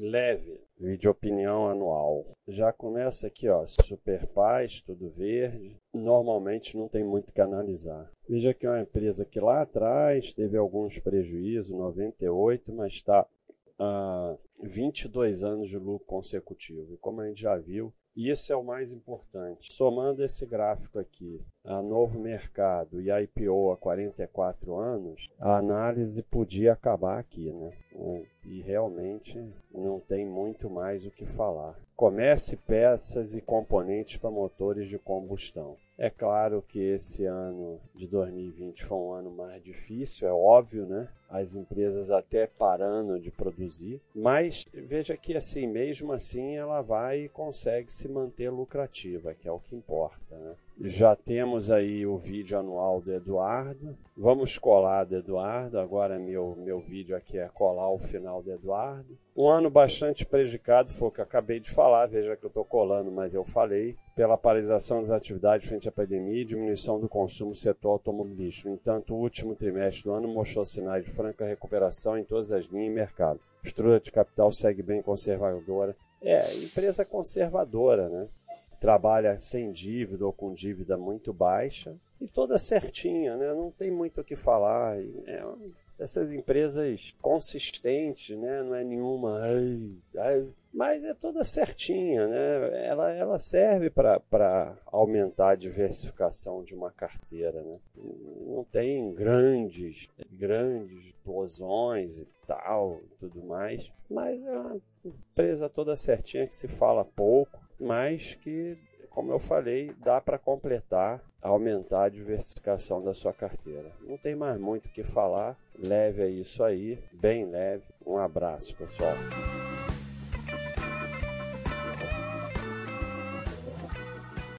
leve, vídeo opinião anual. Já começa aqui, ó, Super Paz, tudo verde. Normalmente não tem muito que analisar. Veja que é uma empresa que lá atrás teve alguns prejuízos, 98, mas está há 22 anos de lucro consecutivo. E como a gente já viu, isso é o mais importante. Somando esse gráfico aqui a novo mercado e a IPO há 44 anos, a análise podia acabar aqui, né? E realmente não tem muito mais o que falar. Comece peças e componentes para motores de combustão. É claro que esse ano de 2020 foi um ano mais difícil, é óbvio, né? As empresas até parando de produzir, mas veja que assim, mesmo assim, ela vai e consegue se manter lucrativa, que é o que importa, né? Já temos aí o vídeo anual do Eduardo. Vamos colar do Eduardo. Agora meu, meu vídeo aqui é colar o final do Eduardo. Um ano bastante prejudicado, foi o que eu acabei de falar. Veja que eu estou colando, mas eu falei. Pela paralisação das atividades frente à pandemia e diminuição do consumo setor automobilístico. No entanto, o último trimestre do ano mostrou sinais de franca recuperação em todas as linhas e mercado. A estrutura de capital segue bem conservadora. É, empresa conservadora, né? Trabalha sem dívida ou com dívida muito baixa e toda certinha, né? Não tem muito o que falar. É, essas empresas consistentes, né? Não é nenhuma, ai, ai, mas é toda certinha, né? Ela, ela serve para aumentar a diversificação de uma carteira, né? Não tem grandes, grandes explosões e tal, tudo mais, mas é uma empresa toda certinha que se fala pouco, mas que, como eu falei, dá para completar, aumentar a diversificação da sua carteira. Não tem mais muito o que falar, leve é isso aí, bem leve. Um abraço, pessoal.